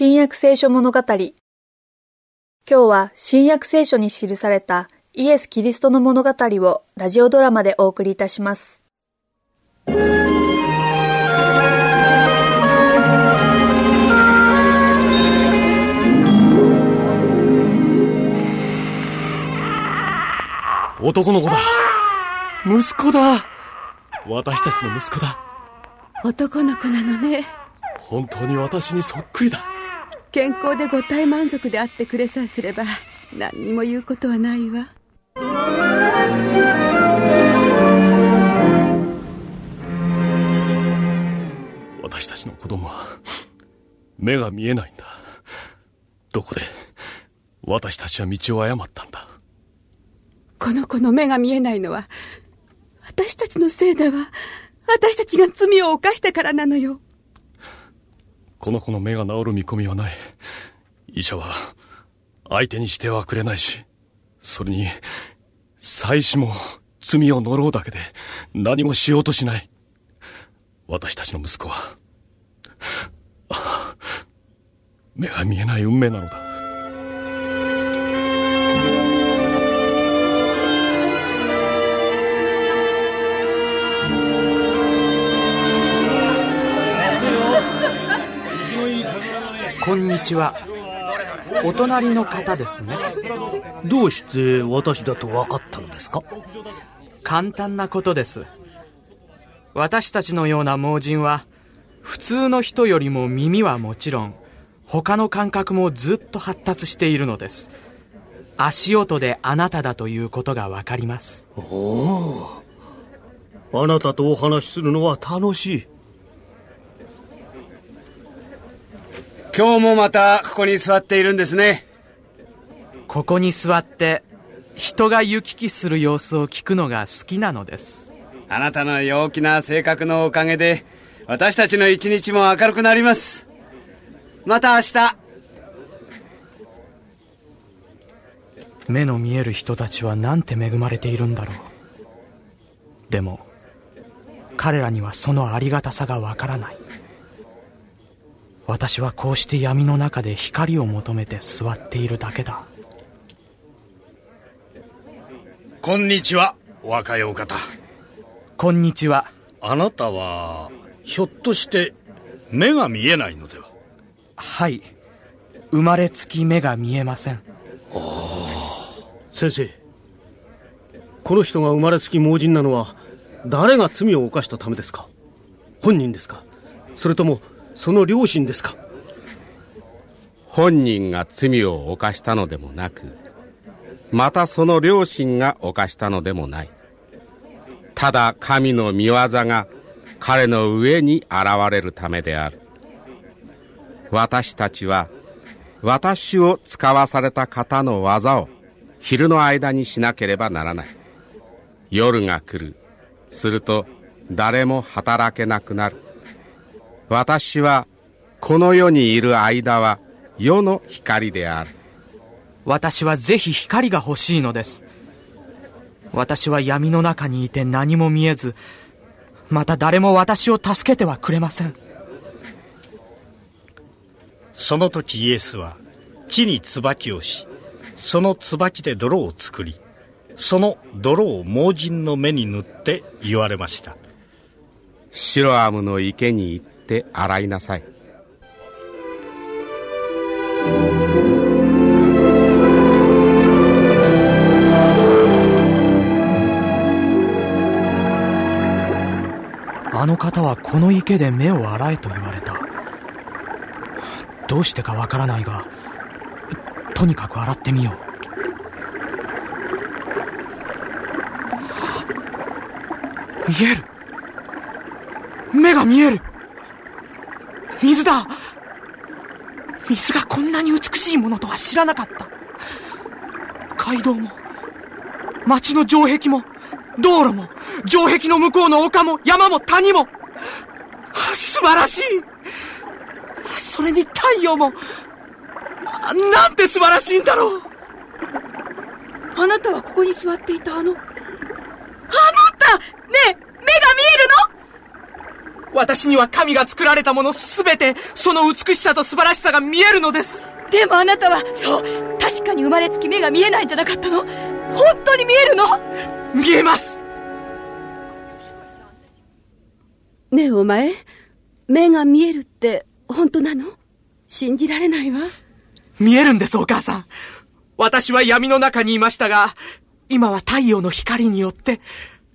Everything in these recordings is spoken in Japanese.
新約聖書物語。今日は新約聖書に記されたイエス・キリストの物語をラジオドラマでお送りいたします。男の子だ。息子だ。私たちの息子だ。男の子なのね。本当に私にそっくりだ健康でご体満足であってくれさえすれば何にも言うことはないわ。私たちの子供は目が見えないんだ。どこで私たちは道を誤ったんだ。この子の目が見えないのは私たちのせいだわ。私たちが罪を犯したからなのよこの子の目が治る見込みはない。医者は相手にしてはくれないし、それに、妻子も罪を呪うだけで何もしようとしない。私たちの息子は、目が見えない運命なのだ。こんにちは。お隣の方ですね。どうして私だと分かったのですか？簡単なことです。私たちのような盲人は普通の人よりも耳はもちろん他の感覚もずっと発達しているのです。足音であなただということがわかります。おお。あなたとお話しするのは楽しい今日もまたここに座っているんですね。ここに座って人が行き来する様子を聞くのが好きなのです。あなたの陽気な性格のおかげで私たちの一日も明るくなります。また明日。目の見える人たちはなんて恵まれているんだろう。でも、彼らにはそのありがたさがわからない。私はこうして闇の中で光を求めて座っているだけだ。こんにちは若いお方。こんにちは。あなたはひょっとして目が見えないのでは？はい。生まれつき目が見えません。ああ。先生。この人が生まれつき盲人なのは誰が罪を犯したためですか？本人ですか？それともその両親ですか？本人が罪を犯したのでもなくまたその両親が犯したのでもない。ただ神の御業が彼の上に現れるためである。私たちは私を使わされた方の技を昼の間にしなければならない。夜が来る。すると誰も働けなくなる。私はこの世にいる間は世の光である。私はぜひ光が欲しいのです。私は闇の中にいて何も見えずまた誰も私を助けてはくれません。その時イエスは地に椿をしその椿で泥を作りその泥を盲人の目に塗って言われました。シロアムの池に行って洗いなさい。あの方はこの池で目を洗えと言われた。どうしてかわからないがとにかく洗ってみよう。見える。目が見える。水だ。水がこんなに美しいものとは知らなかった。街道も、街の城壁も、道路も、城壁の向こうの丘も、山も谷も、素晴らしい。それに太陽も、なんて素晴らしいんだろう。あなたはここに座っていたあの、あなた！ねえ、私には神が作られたものすべて、その美しさと素晴らしさが見えるのです。でもあなたは、そう、確かに生まれつき目が見えないんじゃなかったの本当に見えるの？見えますねえお前、目が見えるって本当なの？信じられないわ。見えるんです、お母さん。私は闇の中にいましたが、今は太陽の光によって、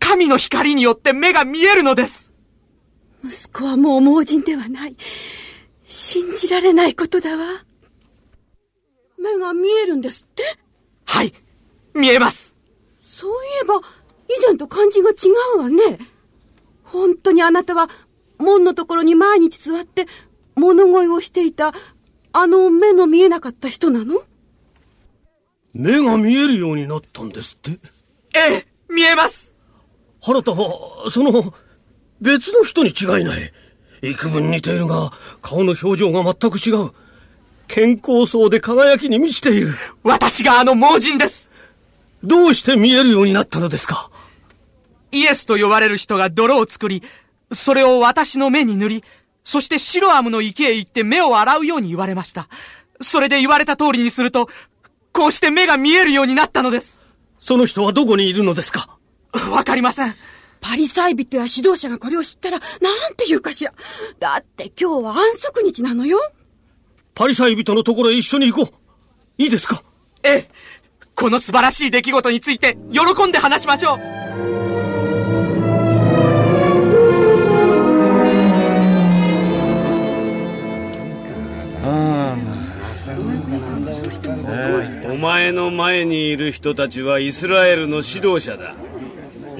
神の光によって目が見えるのです。息子はもう盲人ではない。信じられないことだわ。目が見えるんですって？はい、見えます。そういえば、以前と感じが違うわね。本当にあなたは、門のところに毎日座って、物乞いをしていた、あの目の見えなかった人なの？目が見えるようになったんですってええ、見えますあなたは、その、別の人に違いない。幾分似ているが、顔の表情が全く違う。健康そうで輝きに満ちている。私があの盲人です。どうして見えるようになったのですか？イエスと呼ばれる人が泥を作り、それを私の目に塗り、そしてシロアムの池へ行って目を洗うように言われました。それで言われた通りにすると、こうして目が見えるようになったのです。その人はどこにいるのですか？わかりません。パリサイ人や指導者がこれを知ったら、なんて言うかしら。だって今日は安息日なのよ。パリサイ人のところへ一緒に行こう。いいですか？ええ。この素晴らしい出来事について、喜んで話しましょう。お前の前にいる人たちはイスラエルの指導者だ。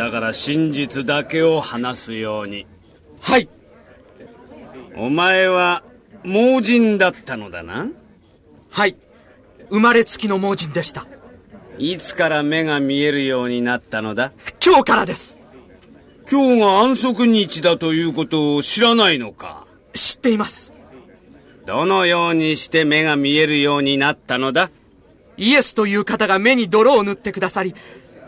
だから真実だけを話すように。はい。お前は盲人だったのだな。はい。生まれつきの盲人でした。いつから目が見えるようになったのだ？今日からです。今日が安息日だということを知らないのか？知っています。どのようにして目が見えるようになったのだ？イエスという方が目に泥を塗ってくださり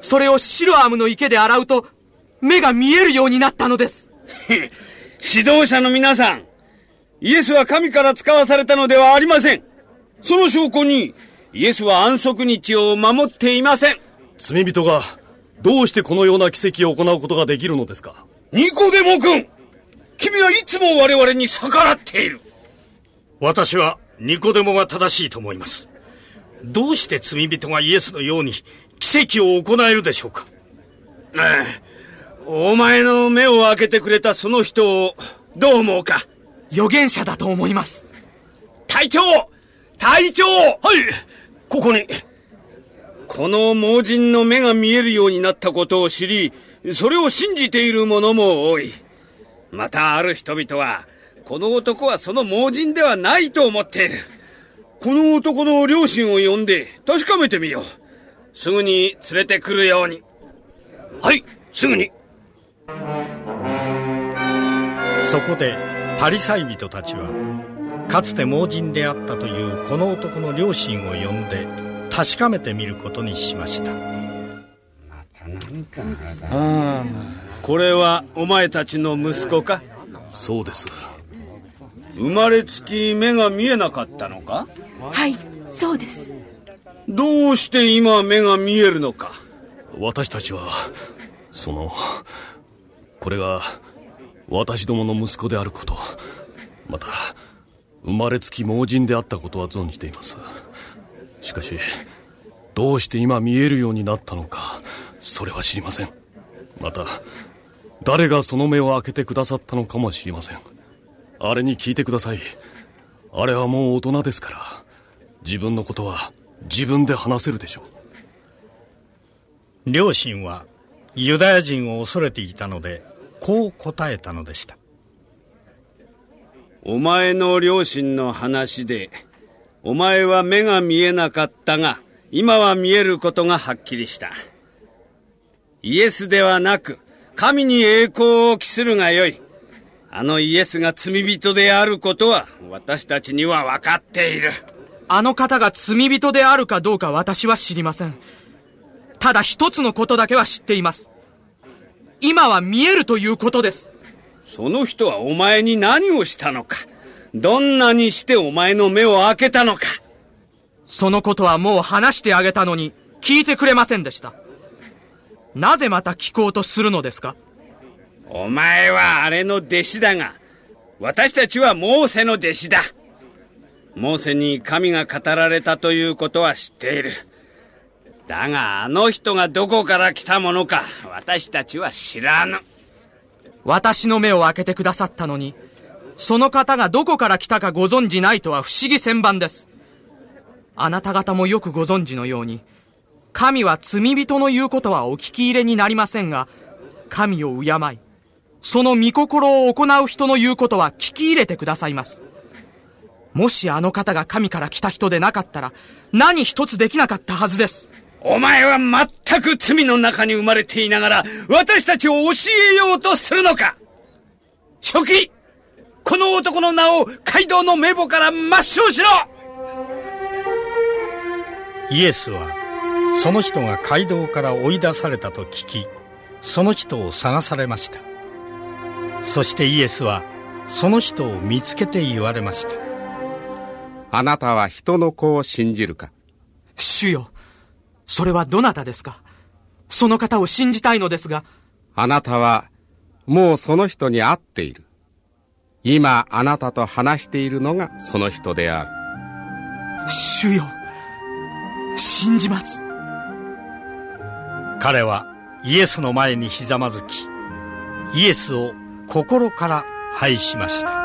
それをシロアムの池で洗うと、目が見えるようになったのです。指導者の皆さん、イエスは神から使わされたのではありません。その証拠に、イエスは安息日を守っていません。罪人が、どうしてこのような奇跡を行うことができるのですか？ニコデモ君君はいつも我々に逆らっている。私はニコデモが正しいと思います。どうして罪人がイエスのように奇跡を行えるでしょうか？お前の目を開けてくれたその人をどう思うか？預言者だと思います。隊長！隊長！はい。ここに。この盲人の目が見えるようになったことを知りそれを信じている者も多い。またある人々はこの男はその盲人ではないと思っている。この男の両親を呼んで確かめてみようすぐに連れてくるように。はい、すぐに。そこでパリサイ人たちはかつて盲人であったというこの男の両親を呼んで確かめてみることにしました。また何かああこれはお前たちの息子か？そうです。生まれつき目が見えなかったのか？はいそうですどうして今目が見えるのか？私たちは、その、これが私どもの息子であること、また、生まれつき盲人であったことは存じています。しかし、どうして今見えるようになったのか、それは知りません。また、誰がその目を開けてくださったのかも知りません。あれに聞いてください。あれはもう大人ですから、自分のことは自分で話せるでしょう。両親はユダヤ人を恐れていたのでこう答えたのでした。お前の両親の話でお前は目が見えなかったが今は見えることがはっきりした。イエスではなく神に栄光を期するがよい。あのイエスが罪人であることは私たちには分かっている。あの方が罪人であるかどうか私は知りません。ただ一つのことだけは知っています。今は見えるということです。その人はお前に何をしたのかどんなにしてお前の目を開けたのかそのことはもう話してあげたのに聞いてくれませんでした。なぜまた聞こうとするのですか？お前はあれの弟子だが、私たちはモーセの弟子だ。モーセに神が語られたということは知っている。だがあの人がどこから来たものか私たちは知らぬ。私の目を開けてくださったのに、その方がどこから来たかご存じないとは不思議千番です。あなた方もよくご存知のように、神は罪人の言うことはお聞き入れになりませんが、神を敬い、その御心を行う人の言うことは聞き入れてくださいます。もしあの方が神から来た人でなかったら、何一つできなかったはずです。お前は全く罪の中に生まれていながら、私たちを教えようとするのか初期この男の名を街道の名簿から抹消しろイエスはその人が街道から追い出されたと聞きその人を探されましたそしてイエスはその人を見つけて言われましたあなたは人の子を信じるか？主よ、それはどなたですか？その方を信じたいのですが、あなたはもうその人に会っている。今あなたと話しているのがその人である。主よ、信じます。彼はイエスの前にひざまずきイエスを心から拝しました